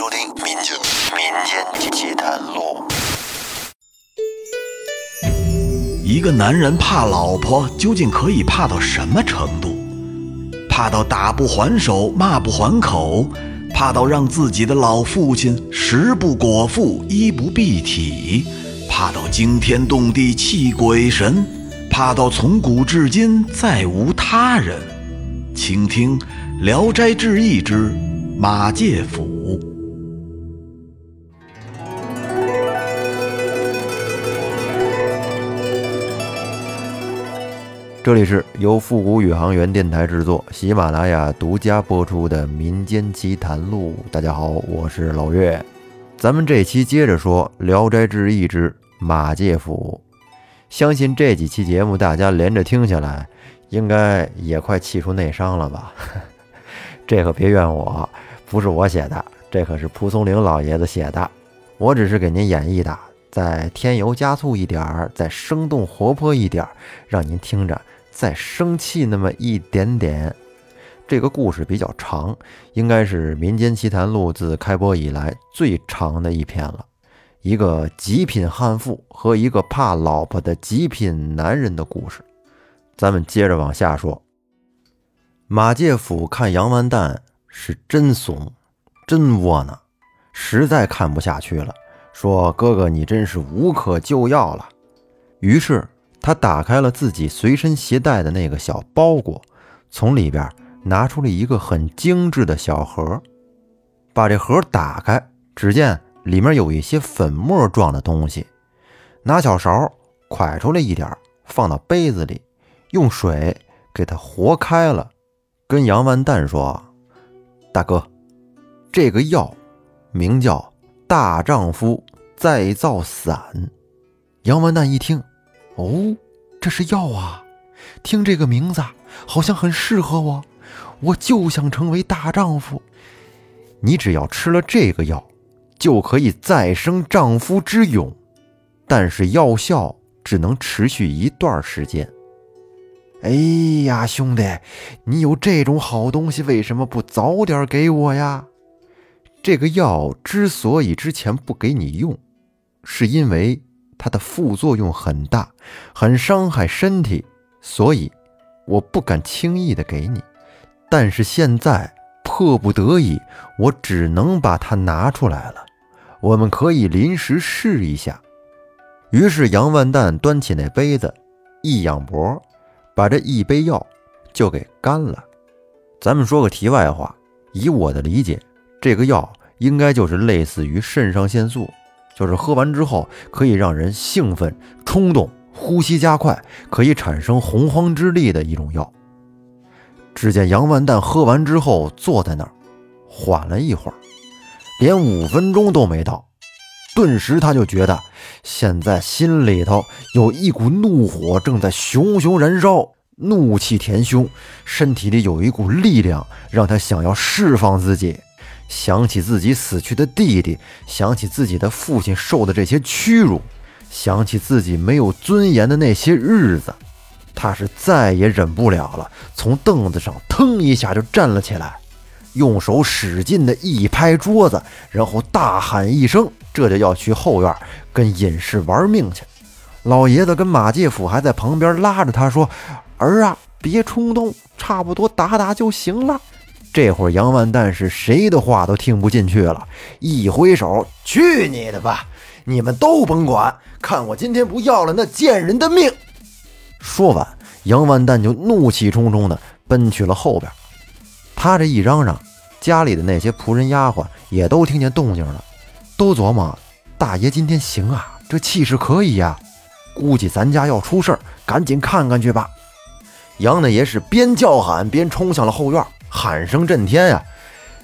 收听《民间民间奇谈录》。一个男人怕老婆，究竟可以怕到什么程度？怕到打不还手，骂不还口，怕到让自己的老父亲食不果腹，衣不蔽体，怕到惊天动地，泣鬼神，怕到从古至今再无他人。请听《聊斋志异》之马介甫。这里是由复古宇航员电台制作、喜马拉雅独家播出的《民间奇谈录》。大家好，我是老岳。咱们这期接着说《聊斋志异》之马介甫。相信这几期节目大家连着听下来，应该也快气出内伤了吧？这可别怨我，不是我写的，这可是蒲松龄老爷子写的，我只是给您演绎的，再添油加醋一点儿，再生动活泼一点儿，让您听着。再生气那么一点点，这个故事比较长，应该是《民间奇谈录》自开播以来最长的一篇了。一个极品悍妇和一个怕老婆的极品男人的故事。咱们接着往下说。马介甫看杨完蛋是真怂，真窝囊，实在看不下去了，说：“哥哥，你真是无可救药了。”于是。他打开了自己随身携带的那个小包裹，从里边拿出了一个很精致的小盒，把这盒打开，只见里面有一些粉末状的东西，拿小勺蒯出来一点，放到杯子里，用水给它和开了，跟杨万蛋说：“大哥，这个药名叫大丈夫再造散。”杨万蛋一听。哦，这是药啊！听这个名字，好像很适合我。我就想成为大丈夫。你只要吃了这个药，就可以再生丈夫之勇。但是药效只能持续一段时间。哎呀，兄弟，你有这种好东西，为什么不早点给我呀？这个药之所以之前不给你用，是因为。它的副作用很大，很伤害身体，所以我不敢轻易的给你。但是现在迫不得已，我只能把它拿出来了。我们可以临时试一下。于是杨万蛋端起那杯子，一仰脖，把这一杯药就给干了。咱们说个题外话，以我的理解，这个药应该就是类似于肾上腺素。就是喝完之后可以让人兴奋、冲动、呼吸加快，可以产生洪荒之力的一种药。只见杨万蛋喝完之后坐在那儿，缓了一会儿，连五分钟都没到，顿时他就觉得现在心里头有一股怒火正在熊熊燃烧，怒气填胸，身体里有一股力量让他想要释放自己。想起自己死去的弟弟，想起自己的父亲受的这些屈辱，想起自己没有尊严的那些日子，他是再也忍不了了，从凳子上腾一下就站了起来，用手使劲的一拍桌子，然后大喊一声：“这就要去后院跟隐士玩命去！”老爷子跟马介甫还在旁边拉着他说：“儿啊，别冲动，差不多打打就行了。”这会儿杨万蛋是谁的话都听不进去了，一挥手：“去你的吧！你们都甭管，看我今天不要了那贱人的命！”说完，杨万蛋就怒气冲冲地奔去了后边。他这一嚷嚷，家里的那些仆人丫鬟也都听见动静了，都琢磨：大爷今天行啊，这气势可以呀，估计咱家要出事儿，赶紧看看去吧。杨大爷是边叫喊边冲向了后院。喊声震天呀！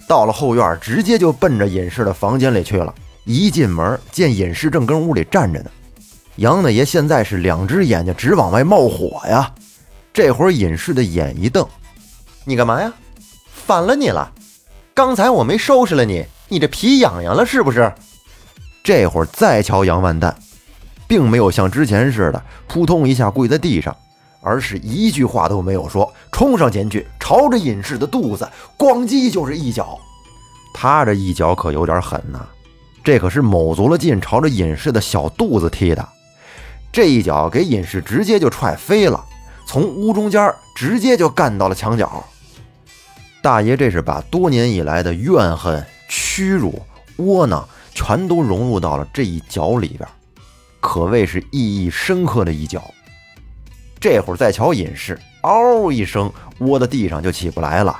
到了后院，直接就奔着隐士的房间里去了。一进门，见隐士正跟屋里站着呢。杨大爷现在是两只眼睛直往外冒火呀。这会儿，隐士的眼一瞪：“你干嘛呀？反了你了！刚才我没收拾了你，你这皮痒痒了是不是？”这会儿再瞧杨万蛋，并没有像之前似的扑通一下跪在地上。而是一句话都没有说，冲上前去，朝着隐士的肚子咣叽就是一脚。他这一脚可有点狠呐，这可是卯足了劲朝着隐士的小肚子踢的，这一脚给隐士直接就踹飞了，从屋中间直接就干到了墙角。大爷这是把多年以来的怨恨、屈辱、窝囊全都融入到了这一脚里边，可谓是意义深刻的一脚。这会儿再瞧隐士，嗷一声窝在地上就起不来了。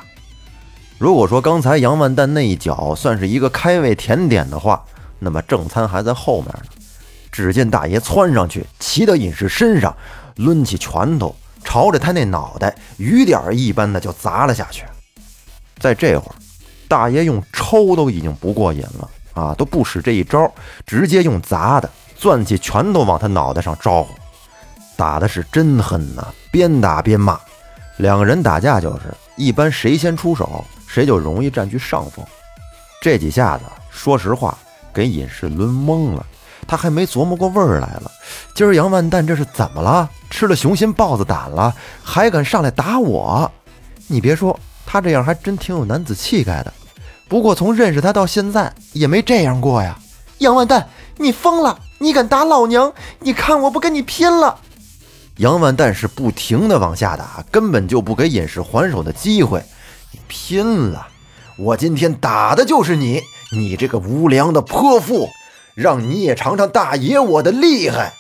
如果说刚才杨万蛋那一脚算是一个开胃甜点的话，那么正餐还在后面呢。只见大爷窜上去，骑到隐士身上，抡起拳头，朝着他那脑袋雨点一般的就砸了下去。在这会儿，大爷用抽都已经不过瘾了啊，都不使这一招，直接用砸的，攥起拳头往他脑袋上招呼，打的是真狠呐，边打边骂。两个人打架就是，一般谁先出手。谁就容易占据上风。这几下子，说实话，给尹世抡懵了。他还没琢磨过味儿来了。今儿杨万蛋这是怎么了？吃了雄心豹子胆了，还敢上来打我？你别说，他这样还真挺有男子气概的。不过从认识他到现在，也没这样过呀。杨万蛋，你疯了！你敢打老娘？你看我不跟你拼了！杨万蛋是不停的往下打，根本就不给尹氏还手的机会。你拼了！我今天打的就是你，你这个无良的泼妇，让你也尝尝大爷我的厉害！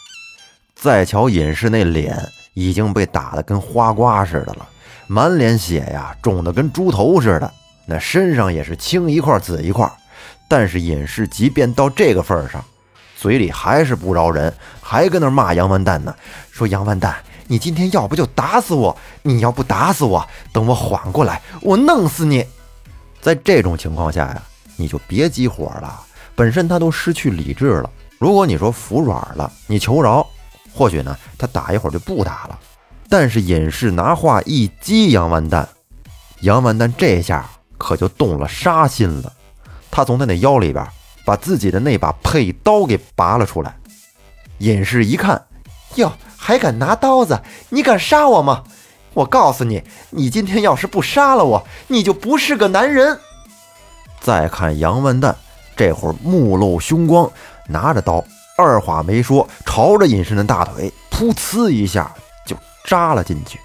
再瞧尹氏那脸，已经被打得跟花瓜似的了，满脸血呀，肿得跟猪头似的。那身上也是青一块紫一块。但是隐士即便到这个份上，嘴里还是不饶人，还跟那骂杨完蛋呢，说杨完蛋。你今天要不就打死我！你要不打死我，等我缓过来，我弄死你！在这种情况下呀，你就别激火了。本身他都失去理智了，如果你说服软了，你求饶，或许呢，他打一会儿就不打了。但是隐士拿话一激杨万蛋，杨万蛋这下可就动了杀心了。他从他那腰里边把自己的那把佩刀给拔了出来。隐士一看，哟。还敢拿刀子？你敢杀我吗？我告诉你，你今天要是不杀了我，你就不是个男人。再看杨万蛋，这会儿目露凶光，拿着刀，二话没说，朝着隐士的大腿噗呲一下就扎了进去，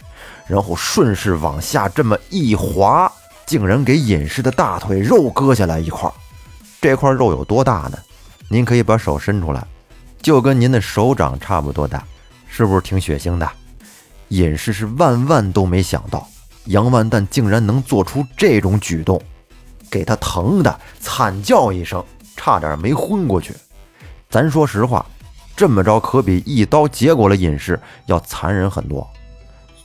然后顺势往下这么一划，竟然给隐士的大腿肉割下来一块。这块肉有多大呢？您可以把手伸出来，就跟您的手掌差不多大。是不是挺血腥的？隐士是万万都没想到，杨万蛋竟然能做出这种举动，给他疼的惨叫一声，差点没昏过去。咱说实话，这么着可比一刀结果了隐士要残忍很多。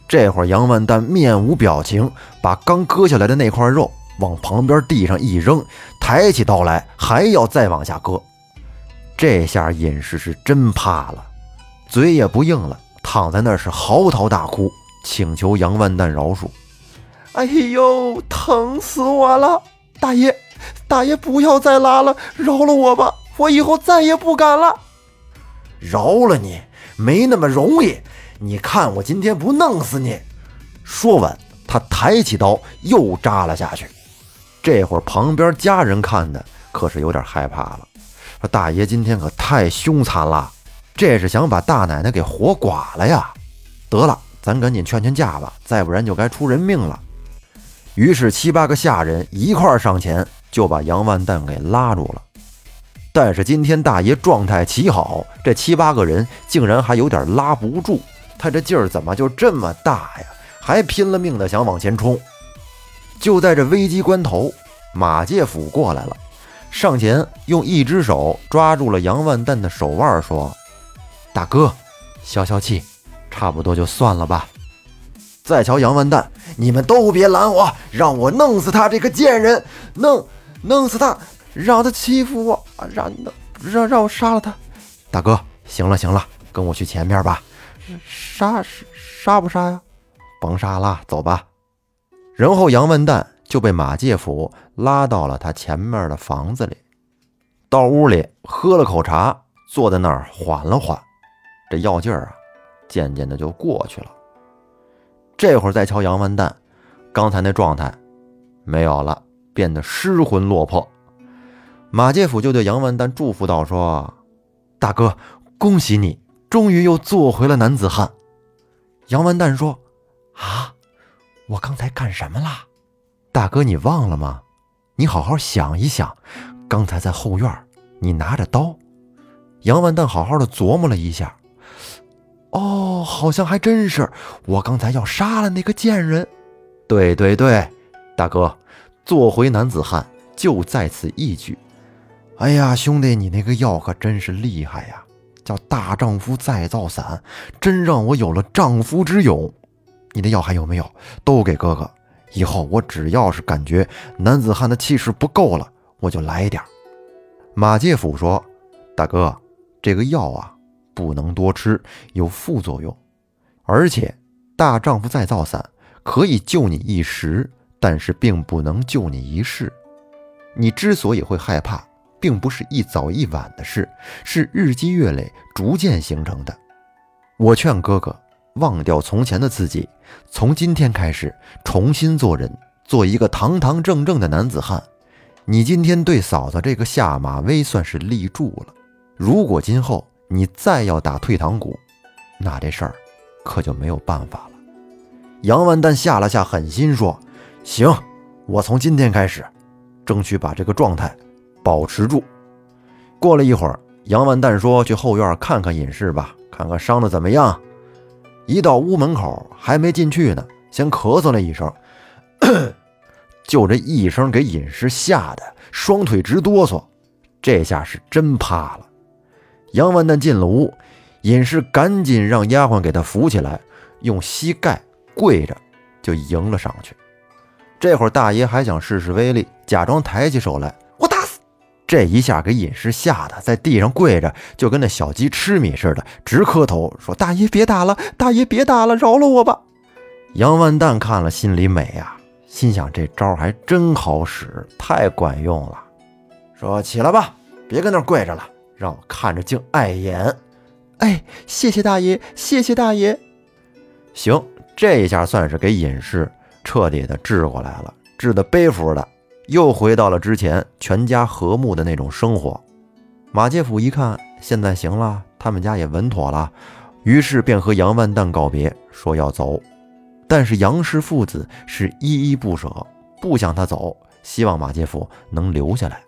这会儿杨万蛋面无表情，把刚割下来的那块肉往旁边地上一扔，抬起刀来还要再往下割。这下隐士是真怕了。嘴也不硬了，躺在那是嚎啕大哭，请求杨万蛋饶恕。哎呦，疼死我了！大爷，大爷不要再拉了，饶了我吧，我以后再也不敢了。饶了你没那么容易，你看我今天不弄死你！说完，他抬起刀又扎了下去。这会儿旁边家人看的可是有点害怕了，大爷今天可太凶残了。这是想把大奶奶给活剐了呀！得了，咱赶紧劝劝架吧，再不然就该出人命了。于是七八个下人一块上前，就把杨万蛋给拉住了。但是今天大爷状态奇好，这七八个人竟然还有点拉不住。他这劲儿怎么就这么大呀？还拼了命的想往前冲。就在这危机关头，马介甫过来了，上前用一只手抓住了杨万蛋的手腕，说。大哥，消消气，差不多就算了吧。再瞧杨万蛋，你们都别拦我，让我弄死他这个贱人，弄弄死他，让他欺负我，让让让我杀了他。大哥，行了行了，跟我去前面吧。杀杀不杀呀？甭杀了，走吧。然后杨万蛋就被马介甫拉到了他前面的房子里，到屋里喝了口茶，坐在那儿缓了缓。这药劲儿啊，渐渐的就过去了。这会儿再瞧杨万蛋，刚才那状态没有了，变得失魂落魄，马介甫就对杨万蛋祝福道：“说，大哥，恭喜你，终于又做回了男子汉。”杨万蛋说：“啊，我刚才干什么了？大哥，你忘了吗？你好好想一想，刚才在后院，你拿着刀。”杨万蛋好好的琢磨了一下，哦，好像还真是，我刚才要杀了那个贱人。对对对，大哥，做回男子汉就在此一举。哎呀，兄弟，你那个药可真是厉害呀，叫大丈夫再造伞，真让我有了丈夫之勇。你的药还有没有？都给哥哥。以后我只要是感觉男子汉的气势不够了，我就来一点马介甫说：“大哥，这个药啊，不能多吃，有副作用。而且，大丈夫再造伞可以救你一时，但是并不能救你一世。你之所以会害怕。”并不是一早一晚的事，是日积月累逐渐形成的。我劝哥哥忘掉从前的自己，从今天开始重新做人，做一个堂堂正正的男子汉。你今天对嫂子这个下马威算是立住了。如果今后你再要打退堂鼓，那这事儿可就没有办法了。杨万蛋下了下狠心说：“行，我从今天开始，争取把这个状态。”保持住。过了一会儿，杨万蛋说：“去后院看看隐士吧，看看伤的怎么样。”一到屋门口，还没进去呢，先咳嗽了一声，就这一声给隐士吓得双腿直哆嗦，这下是真怕了。杨万蛋进了屋，隐士赶紧让丫鬟给他扶起来，用膝盖跪着就迎了上去。这会儿大爷还想试试威力，假装抬起手来。这一下给隐士吓得在地上跪着，就跟那小鸡吃米似的，直磕头说：“大爷别打了，大爷别打了，饶了我吧！”杨万蛋看了心里美呀，心想这招还真好使，太管用了。说：“起来吧，别跟那跪着了，让我看着竟碍眼。”哎，谢谢大爷，谢谢大爷。行，这一下算是给隐士彻底的治过来了，治的背服的。又回到了之前全家和睦的那种生活。马介甫一看，现在行了，他们家也稳妥了，于是便和杨万蛋告别，说要走。但是杨氏父子是依依不舍，不想他走，希望马介甫能留下来。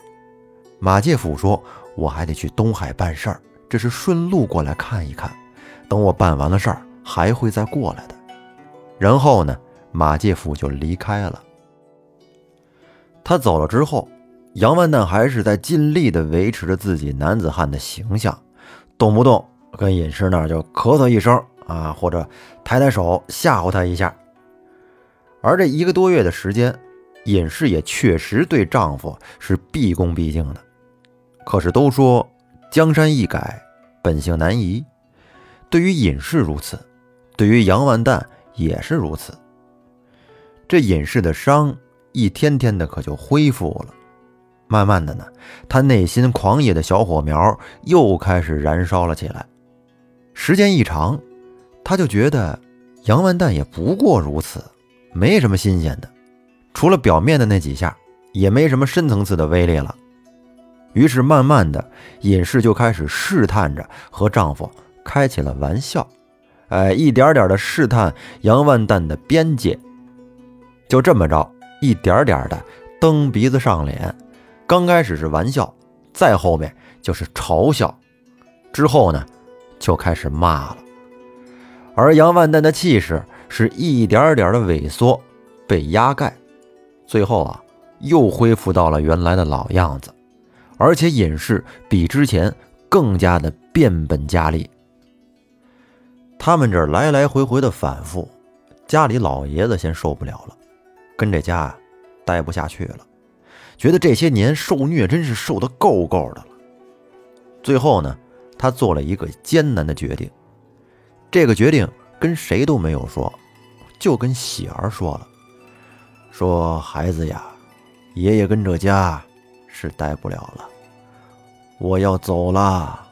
马介甫说：“我还得去东海办事儿，这是顺路过来看一看。等我办完了事儿，还会再过来的。”然后呢，马介甫就离开了。他走了之后，杨万蛋还是在尽力地维持着自己男子汉的形象，动不动跟隐士那就咳嗽一声啊，或者抬抬手吓唬他一下。而这一个多月的时间，隐士也确实对丈夫是毕恭毕敬的。可是都说江山易改，本性难移，对于隐士如此，对于杨万蛋也是如此。这隐士的伤。一天天的可就恢复了，慢慢的呢，他内心狂野的小火苗又开始燃烧了起来。时间一长，他就觉得杨万蛋也不过如此，没什么新鲜的，除了表面的那几下，也没什么深层次的威力了。于是慢慢的，尹氏就开始试探着和丈夫开起了玩笑，哎，一点点的试探杨万蛋的边界。就这么着。一点点的蹬鼻子上脸，刚开始是玩笑，再后面就是嘲笑，之后呢，就开始骂了。而杨万蛋的气势是一点点的萎缩，被压盖，最后啊，又恢复到了原来的老样子，而且隐士比之前更加的变本加厉。他们这来来回回的反复，家里老爷子先受不了了。跟这家待不下去了，觉得这些年受虐真是受的够够的了。最后呢，他做了一个艰难的决定。这个决定跟谁都没有说，就跟喜儿说了：“说孩子呀，爷爷跟这家是待不了了，我要走了，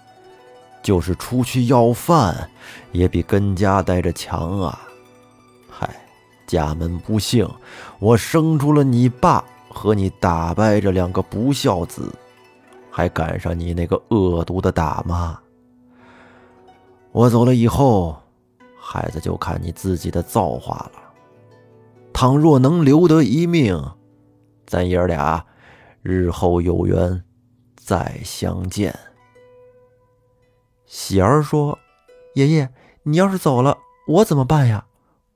就是出去要饭，也比跟家待着强啊。”家门不幸，我生出了你爸和你打败这两个不孝子，还赶上你那个恶毒的大妈。我走了以后，孩子就看你自己的造化了。倘若能留得一命，咱爷俩日后有缘再相见。喜儿说：“爷爷，你要是走了，我怎么办呀？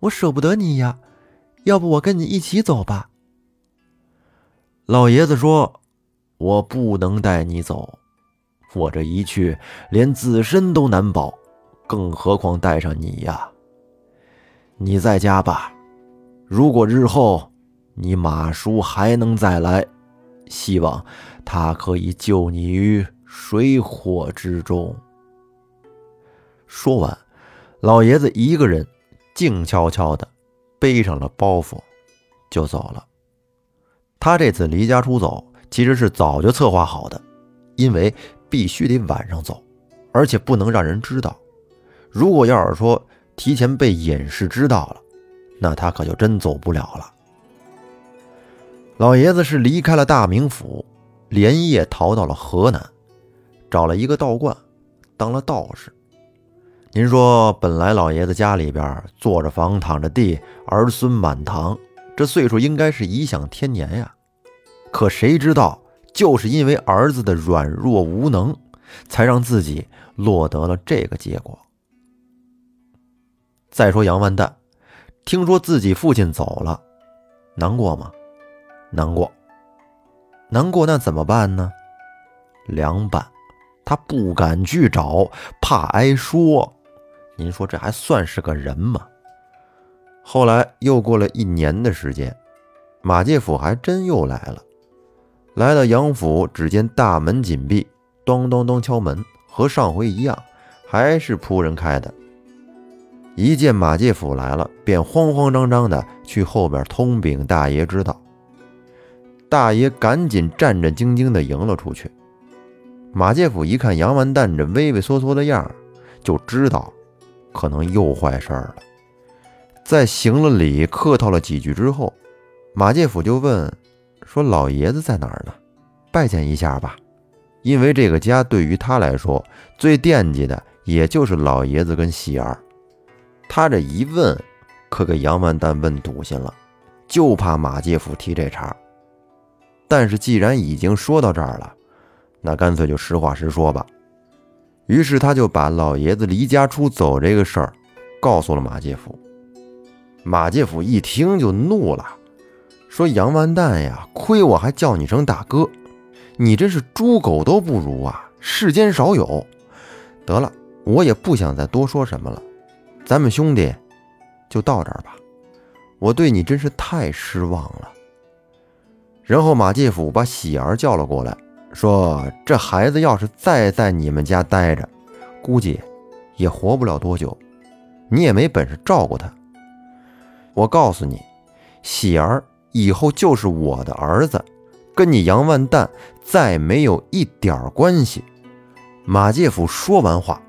我舍不得你呀。要不我跟你一起走吧。”老爷子说：“我不能带你走，我这一去连自身都难保，更何况带上你呀？你在家吧。如果日后你马叔还能再来，希望他可以救你于水火之中。”说完，老爷子一个人静悄悄的背上了包袱，就走了。他这次离家出走，其实是早就策划好的，因为必须得晚上走，而且不能让人知道。如果要是说提前被隐士知道了，那他可就真走不了了。老爷子是离开了大名府，连夜逃到了河南，找了一个道观，当了道士。您说，本来老爷子家里边坐着房，躺着地，儿孙满堂。这岁数应该是颐享天年呀，可谁知道，就是因为儿子的软弱无能，才让自己落得了这个结果。再说杨万蛋，听说自己父亲走了，难过吗？难过，难过，那怎么办呢？凉拌，他不敢去找，怕挨说。您说这还算是个人吗？后来又过了一年的时间，马介甫还真又来了。来到杨府，只见大门紧闭，咚咚咚敲门，和上回一样，还是仆人开的。一见马介甫来了，便慌慌张张的去后边通禀大爷知道。大爷赶紧战战兢兢的迎了出去。马介甫一看杨完蛋这畏畏缩缩的样儿就知道可能又坏事儿了。在行了礼、客套了几句之后，马介甫就问：“说老爷子在哪儿呢？拜见一下吧。”因为这个家对于他来说最惦记的也就是老爷子跟喜儿。他这一问，可给杨万蛋问堵心了，就怕马介甫提这茬。但是既然已经说到这儿了，那干脆就实话实说吧。于是他就把老爷子离家出走这个事儿告诉了马介甫。马介甫一听就怒了，说：“杨完蛋呀，亏我还叫你声大哥，你真是猪狗都不如啊！世间少有。得了，我也不想再多说什么了，咱们兄弟就到这儿吧。我对你真是太失望了。”然后马介甫把喜儿叫了过来，说：“这孩子要是再在你们家待着，估计也活不了多久，你也没本事照顾他。”我告诉你，喜儿以后就是我的儿子，跟你杨万蛋再没有一点关系。马介甫说完话，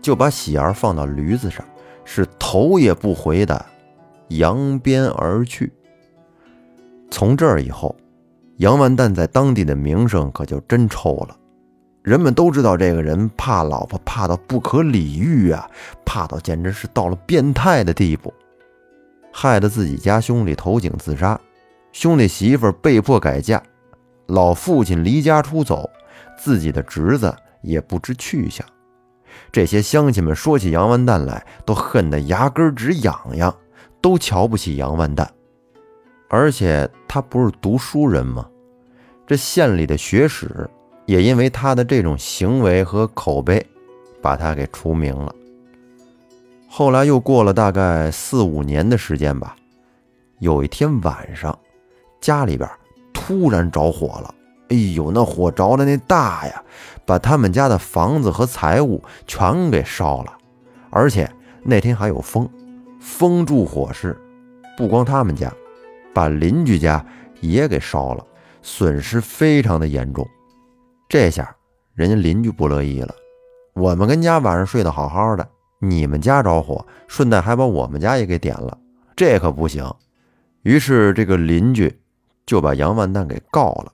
就把喜儿放到驴子上，是头也不回的扬鞭而去。从这儿以后，杨万蛋在当地的名声可就真臭了，人们都知道这个人怕老婆，怕到不可理喻啊，怕到简直是到了变态的地步。害得自己家兄弟投井自杀，兄弟媳妇被迫改嫁，老父亲离家出走，自己的侄子也不知去向。这些乡亲们说起杨万蛋来，都恨得牙根直痒痒，都瞧不起杨万蛋。而且他不是读书人吗？这县里的学史也因为他的这种行为和口碑，把他给除名了。后来又过了大概四五年的时间吧，有一天晚上，家里边突然着火了。哎呦，那火着的那大呀，把他们家的房子和财物全给烧了。而且那天还有风，风助火势，不光他们家，把邻居家也给烧了，损失非常的严重。这下人家邻居不乐意了，我们跟家晚上睡得好好的。你们家着火，顺带还把我们家也给点了，这可不行。于是这个邻居就把杨万蛋给告了。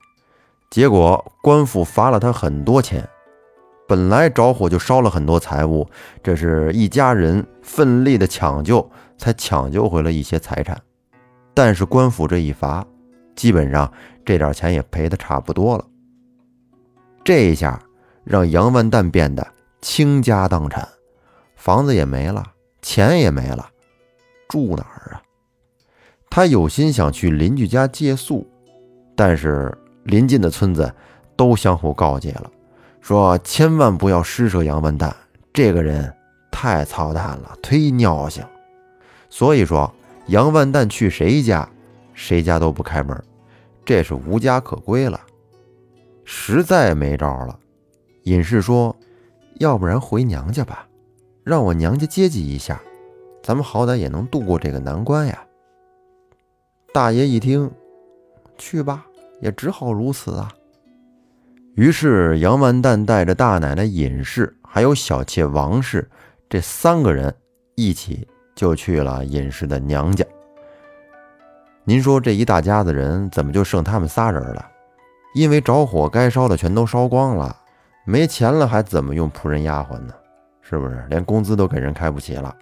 结果官府罚了他很多钱。本来着火就烧了很多财物，这是一家人奋力的抢救，才抢救回了一些财产。但是官府这一罚，基本上这点钱也赔的差不多了。这一下让杨万蛋变得倾家荡产，房子也没了，钱也没了，住哪儿啊？他有心想去邻居家借宿，但是邻近的村子都相互告诫了。说千万不要施舍杨万蛋，这个人太操蛋了，忒尿性。所以说，杨万蛋去谁家，谁家都不开门，这是无家可归了。实在没招了，隐士说：“要不然回娘家吧，让我娘家接济一下，咱们好歹也能度过这个难关呀。”大爷一听，去吧，也只好如此啊。于是，杨万蛋带着大奶奶尹氏，还有小妾王氏这三个人一起就去了尹氏的娘家。您说这一大家子人怎么就剩他们仨人了？因为着火，该烧的全都烧光了，没钱了，还怎么用仆人丫鬟呢？是不是？连工资都给人开不起了。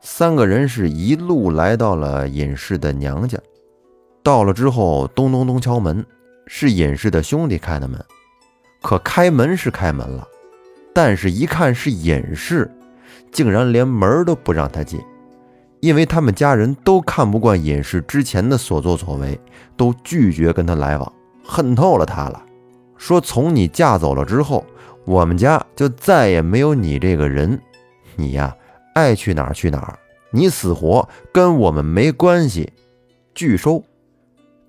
三个人是一路来到了尹氏的娘家，到了之后，咚咚咚敲门。是尹氏的兄弟开的门，可开门是开门了，但是一看是尹氏，竟然连门都不让他进，因为他们家人都看不惯尹氏之前的所作所为，都拒绝跟他来往，恨透了他了。说从你嫁走了之后，我们家就再也没有你这个人，你呀爱去哪儿去哪儿，你死活跟我们没关系，拒收，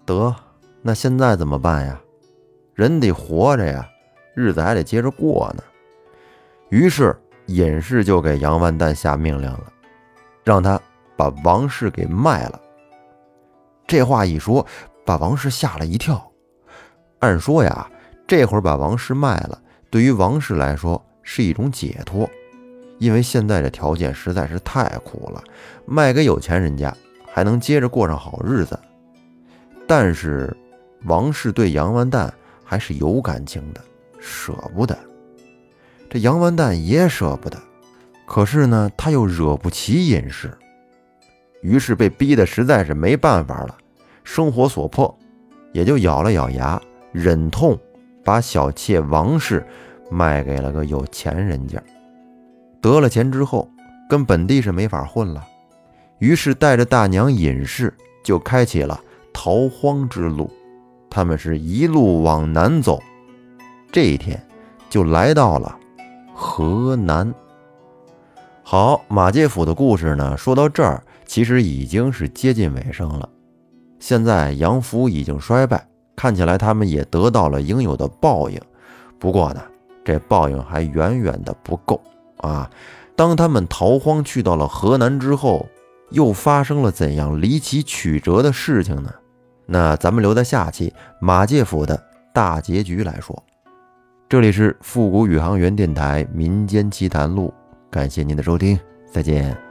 得。那现在怎么办呀？人得活着呀，日子还得接着过呢。于是尹氏就给杨万蛋下命令了，让他把王氏给卖了。这话一说，把王氏吓了一跳。按说呀，这会儿把王氏卖了，对于王氏来说是一种解脱，因为现在的条件实在是太苦了，卖给有钱人家还能接着过上好日子。但是。王氏对杨万蛋还是有感情的，舍不得。这杨完蛋也舍不得，可是呢，他又惹不起尹氏，于是被逼得实在是没办法了，生活所迫，也就咬了咬牙，忍痛把小妾王氏卖给了个有钱人家。得了钱之后，跟本地是没法混了，于是带着大娘尹氏就开启了逃荒之路。他们是一路往南走，这一天就来到了河南。好，马介甫的故事呢，说到这儿，其实已经是接近尾声了。现在杨府已经衰败，看起来他们也得到了应有的报应。不过呢，这报应还远远的不够啊！当他们逃荒去到了河南之后，又发生了怎样离奇曲折的事情呢？那咱们留在下期马介甫的大结局来说。这里是复古宇航员电台民间奇谈录，感谢您的收听，再见。